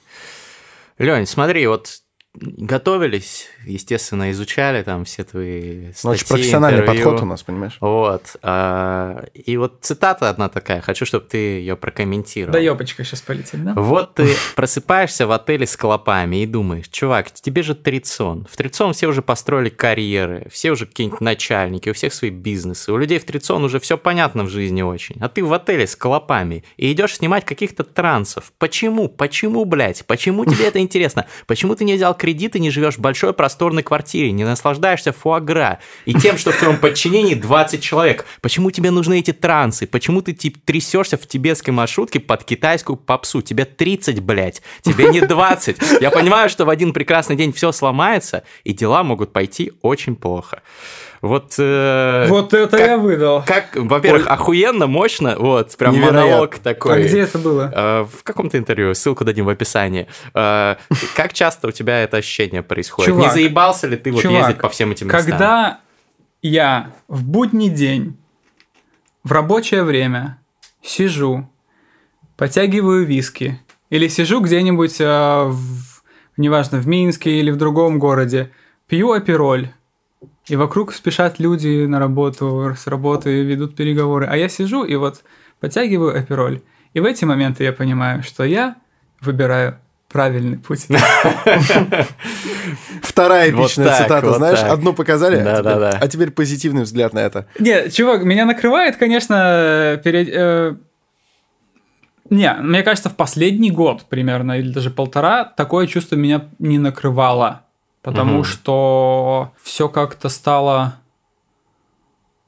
Лень, смотри, вот готовились, естественно, изучали там все твои статьи, Ну, очень профессиональный интервью. подход у нас, понимаешь? Вот. а, И вот цитата одна такая, хочу, чтобы ты ее прокомментировал. Да ёбочка сейчас полетит, да? Вот ты просыпаешься в отеле с клопами и думаешь, чувак, тебе же Трицон. В Трицон все уже построили карьеры, все уже какие-нибудь начальники, у всех свои бизнесы. У людей в Трицон уже все понятно в жизни очень. А ты в отеле с клопами и идешь снимать каких-то трансов. Почему? Почему, блядь? Почему тебе это интересно? Почему ты не взял кредит и не живешь в большой просторной квартире, не наслаждаешься фуагра и тем, что в твоем подчинении 20 человек? Почему тебе нужны эти трансы? Почему ты типа, трясешься в тибетской маршрутке под китайскую попсу? Тебе 30, блядь, тебе не 20. Я понимаю, что в один прекрасный день все сломается, и дела могут пойти очень плохо. Вот, э, Вот это как- я выдал. как, во-первых, охуенно, мощно, вот, прям Невероятно. монолог А такой. где это было? Э, В каком-то интервью, ссылку дадим в описании. Э, Как часто у тебя это ощущение происходит? Не Чувак, заебался ли ты вот чувак, ездить по всем этим местам? Когда я в будний день, в рабочее время сижу, потягиваю виски, или сижу где-нибудь, э, в, неважно, в Минске или в другом городе, пью апероль, и вокруг спешат люди на работу, с работы ведут переговоры, а я сижу и вот потягиваю апероль. И в эти моменты я понимаю, что я выбираю правильный путь. Вторая Вот эпичная так, цитата, вот знаешь, так. одну показали, а Да, теперь- да, да. а теперь позитивный взгляд на это. Не, чувак, меня накрывает, конечно, перед... э, Не, мне кажется, в последний год примерно, или даже полтора, такое чувство меня не накрывало. Потому Мгм. что все как-то стало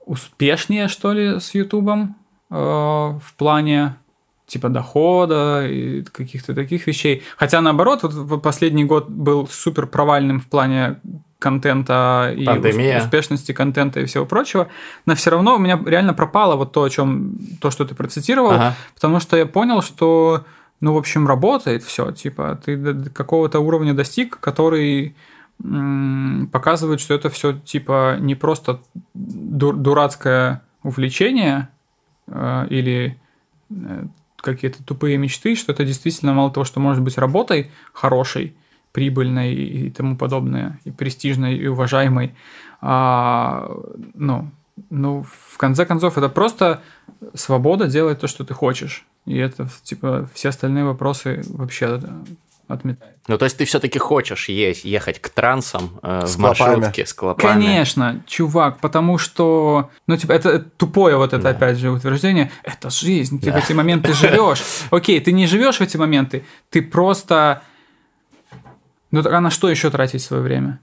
успешнее, что ли, с Ютубом э, в плане типа дохода и каких-то таких вещей. Хотя наоборот, вот последний год был супер провальным в плане контента и Пандемия. ус- успешности контента и всего прочего, но все равно у меня реально пропало вот то, о чем то, что ты процитировал, Ага. потому что я понял, что ну, в общем, работает все. Типа, ты какого-то уровня достиг, который м, показывает, что это все типа не просто ду- дурацкое увлечение э, или э, какие-то тупые мечты, что это действительно мало того, что может быть работой хорошей, прибыльной и тому подобное, и престижной, и уважаемой, а, ну, ну, в конце концов, это просто свобода делать то, что ты хочешь. И это, типа, все остальные вопросы вообще отметает. Ну, то есть ты все-таки хочешь есть, ехать к трансам э, С в клопами. маршрутке с клопами? Конечно, чувак, потому что, ну, типа, это тупое вот это, опять же, утверждение. Это жизнь, ты в эти моменты живешь. Окей, ты не живешь в эти моменты, ты просто... Ну, так а на что еще тратить свое время?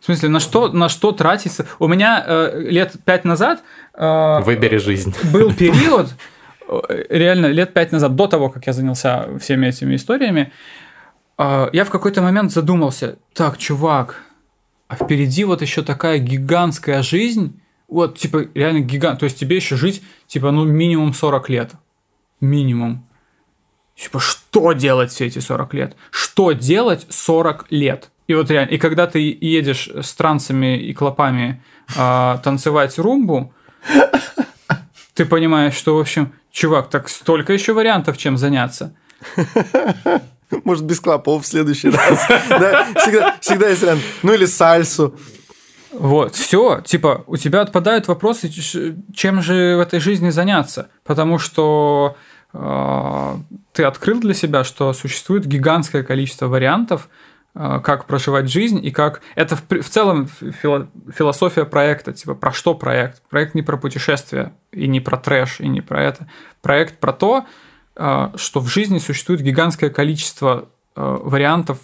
В смысле, на что, на что тратиться? У меня э, лет пять назад э, Выбери жизнь. был период, э, реально лет пять назад, до того, как я занялся всеми этими историями, э, я в какой-то момент задумался, так, чувак, а впереди вот еще такая гигантская жизнь, вот, типа, реально гигант, то есть тебе еще жить, типа, ну, минимум 40 лет, минимум. Типа, что делать все эти 40 лет? Что делать 40 лет? И вот реально, и когда ты едешь с трансами и клопами а, танцевать румбу, ты понимаешь, что, в общем, чувак, так столько еще вариантов, чем заняться. Может, без клопов в следующий раз. Да, всегда, всегда есть вариант. Ну или сальсу. Вот, все, типа, у тебя отпадают вопросы, чем же в этой жизни заняться, потому что э, ты открыл для себя, что существует гигантское количество вариантов, э, как проживать жизнь и как это в, целом фило- философия проекта, типа про что проект? Проект не про путешествия и не про трэш и не про это, проект про то, что в жизни существует гигантское количество э, вариантов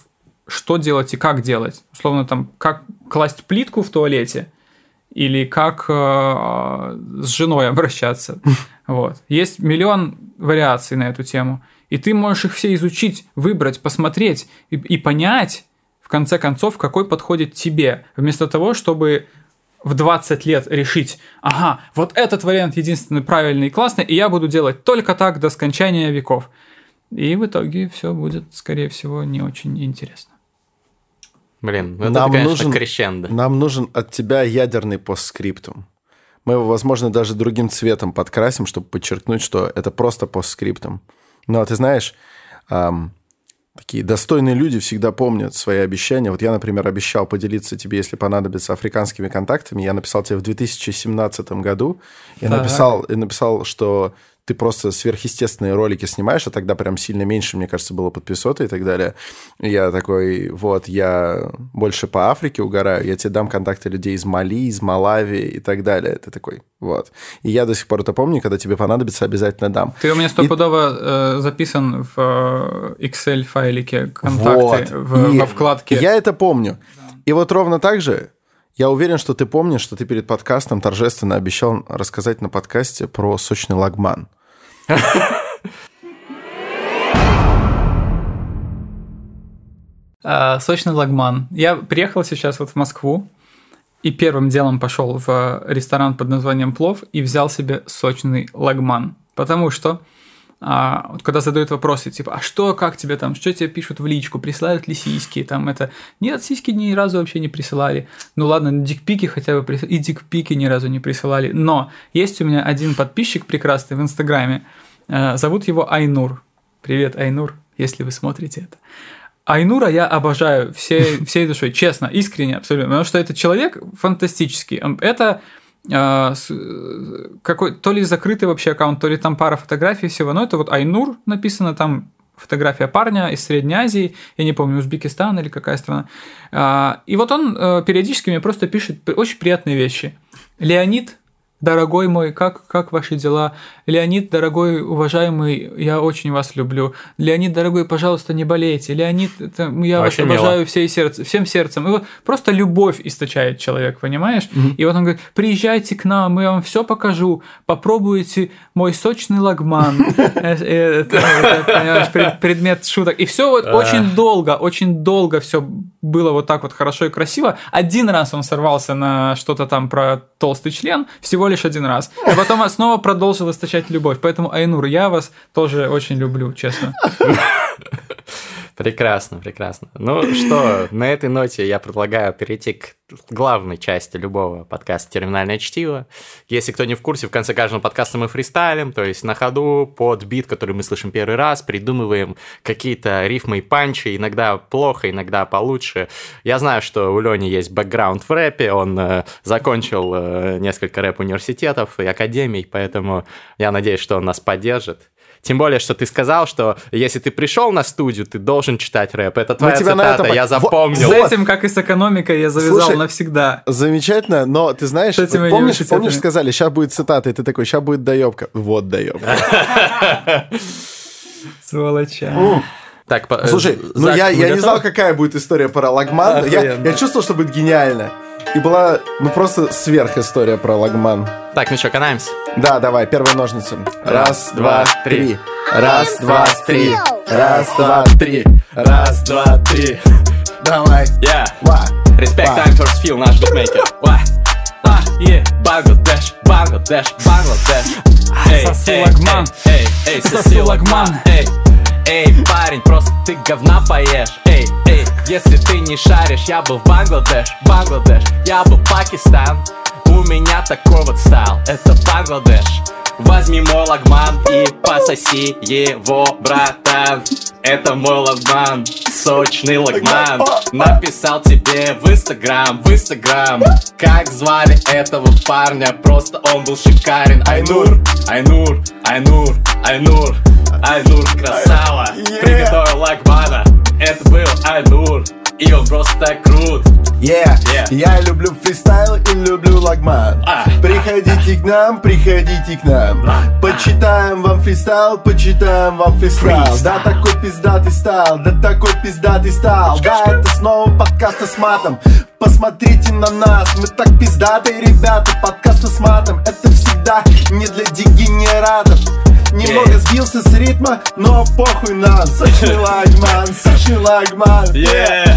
что делать и как делать. Условно, там, как класть плитку в туалете или как э, с женой обращаться. Вот. Есть миллион вариаций на эту тему. И ты можешь их все изучить, выбрать, посмотреть и, и понять, в конце концов, какой подходит тебе. Вместо того, чтобы в 20 лет решить, ага, вот этот вариант единственный правильный и классный, и я буду делать только так до скончания веков. И в итоге все будет, скорее всего, не очень интересно. Блин, ну это, Нам конечно, нужен- крещендо. Нам нужен от тебя ядерный постскриптум. Мы его, возможно, даже другим цветом подкрасим, чтобы подчеркнуть, что это просто постскриптум. Ну, а ты знаешь, ам, такие достойные люди всегда помнят свои обещания. Вот я, например, обещал поделиться тебе, если понадобится, африканскими контактами. Я написал тебе в 2017 году. Я написал, я написал, что ты просто сверхъестественные ролики снимаешь, а тогда прям сильно меньше, мне кажется, было подписоты и так далее. И я такой, вот, я больше по Африке угораю, я тебе дам контакты людей из Мали, из Малави и так далее. Ты такой, вот. И я до сих пор это помню, когда тебе понадобится, обязательно дам. Ты у меня стопудово и... э, записан в э, Excel-файлике контакты вот. в, во вкладке. Я это помню. И вот ровно так же я уверен, что ты помнишь, что ты перед подкастом торжественно обещал рассказать на подкасте про сочный лагман. А, сочный лагман. Я приехал сейчас вот в Москву и первым делом пошел в ресторан под названием Плов и взял себе сочный лагман. Потому что а, вот когда задают вопросы, типа, а что, как тебе там, что тебе пишут в личку, присылают ли сиськи, там это... Нет, сиськи ни разу вообще не присылали. Ну ладно, дикпики хотя бы присылали, и дикпики ни разу не присылали. Но есть у меня один подписчик прекрасный в Инстаграме, а, зовут его Айнур. Привет, Айнур, если вы смотрите это. Айнура я обожаю всей, всей душой, честно, искренне абсолютно, потому что это человек фантастический. Это какой то ли закрытый вообще аккаунт, то ли там пара фотографий всего, но это вот Айнур написано там фотография парня из Средней Азии, я не помню, Узбекистан или какая страна. А, и вот он э, периодически мне просто пишет очень приятные вещи. Леонид Дорогой мой, как, как ваши дела? Леонид, дорогой, уважаемый, я очень вас люблю. Леонид, дорогой, пожалуйста, не болейте. Леонид, это, я очень вас обожаю всей сердце, всем сердцем. И вот просто любовь источает человек, понимаешь? Mm-hmm. И вот он говорит, приезжайте к нам, мы вам все покажу. Попробуйте мой сочный лагман. Э, это, предмет шуток. И все вот очень долго, очень долго все было вот так вот хорошо и красиво. Один раз он сорвался на что-то там про толстый член, всего лишь один раз. И потом снова продолжил источать любовь. Поэтому, Айнур, я вас тоже очень люблю, честно. Прекрасно, прекрасно. Ну что, на этой ноте я предлагаю перейти к главной части любого подкаста «Терминальное чтиво». Если кто не в курсе, в конце каждого подкаста мы фристайлим, то есть на ходу под бит, который мы слышим первый раз, придумываем какие-то рифмы и панчи, иногда плохо, иногда получше. Я знаю, что у Лени есть бэкграунд в рэпе, он э, закончил э, несколько рэп-университетов и академий, поэтому я надеюсь, что он нас поддержит. Тем более, что ты сказал, что если ты пришел на студию, ты должен читать рэп. Это твоя тебя цитата, это... я запомнил. Вот. С этим, как и с экономикой, я завязал Слушай, навсегда. Замечательно, но ты знаешь, помнишь, помнишь, сказали, сейчас будет цитата, и ты такой, сейчас будет доебка. Вот доебка. Сволоча. Так, Слушай, ну я, я не знал, какая будет история про Лагман. Я, я чувствовал, что будет гениально. И была, ну, просто сверх история про Лагман. Так, ну что, канаемся? Да, давай, первые ножницы. Раз, два, три. Раз, два, три. Раз, два, три. Раз, два, три. Давай. Yeah. Ва. Respect time first feel, наш битмейкер. Ва. А, yeah. Бангладеш, Бангладеш, Бангладеш. Эй, эй, эй, эй, соси лагман. Эй, эй, парень, просто ты говна поешь. Эй, эй, если ты не шаришь, я был в Бангладеш, Бангладеш, я был Пакистан. У меня такой вот стайл, это Бангладеш. Возьми мой лагман и пососи его, братан. Это мой лагман, сочный лагман. Написал тебе в инстаграм, в инстаграм. Как звали этого парня, просто он был шикарен. Айнур, Айнур, Айнур, Айнур Айнур красава, приготовил лагмана Это был Айнур, и он просто крут Yeah. yeah. Я люблю фристайл и люблю лагман а. Приходите к нам, приходите к нам а. Почитаем вам фристайл, почитаем вам фристайл Да такой пиздатый style, да такой пиздатый style Да это снова подкаста с матом Посмотрите на нас, мы так пиздатые ребята Подкаста с матом, это всегда не для дегенератов Немного сбился с ритма, но похуй нам Сочный лагман, сочный лагман yeah.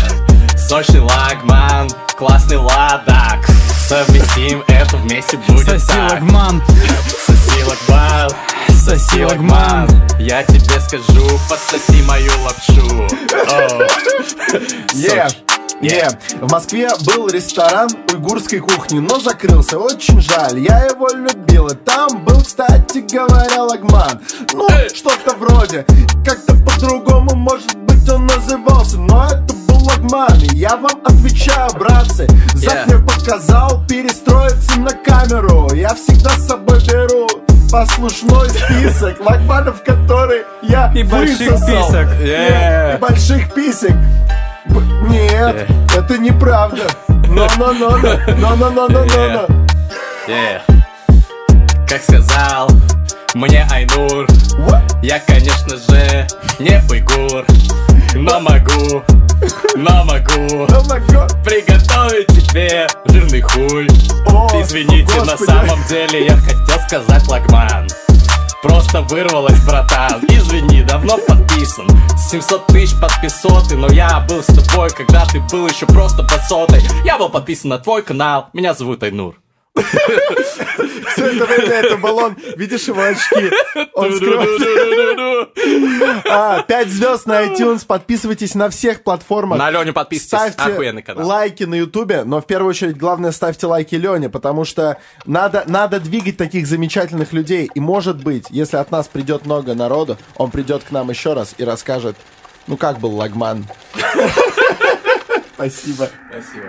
Сочный лагман, классный ладак. Совместим это вместе будет Соси так. Лагман. Соси лагман Соси лагман. Я тебе скажу, пососи мою лапшу. Oh. Yeah Yeah. В Москве был ресторан уйгурской кухни, но закрылся, очень жаль, я его любил. И там был, кстати говоря, лагман. Ну, что-то вроде, как-то по-другому, может быть, он назывался, но это был лагман. И я вам отвечаю, братцы, Зак Yeah. мне показал перестроиться на камеру. Я всегда с собой беру послушной список лагманов, которые я И больших высосал. писек. Yeah. И больших писек. Нет, это неправда. Но-но-но-но, но-но-но-но-но. Yeah. Как сказал мне Айнур, What? я, конечно же, не уйгур, но могу, но могу God. приготовить тебе жирный хуй. О, Извините, о, на самом деле я хотел сказать лагман. Просто вырвалось, братан. Извини, давно подписан. 700 тысяч подписоты Но я был с тобой, когда ты был еще просто басотой Я был подписан на твой канал. Меня зовут Айнур Все это время это был он. Видишь его очки? Он скрывается. А, 5 звезд на iTunes. Подписывайтесь на всех платформах. На Леню подписывайтесь, Ставьте охуенный канал лайки на Ютубе, но в первую очередь главное ставьте лайки Лене, потому что надо, надо двигать таких замечательных людей. И может быть, если от нас придет много народу, он придет к нам еще раз и расскажет, ну как был Лагман. Спасибо. Спасибо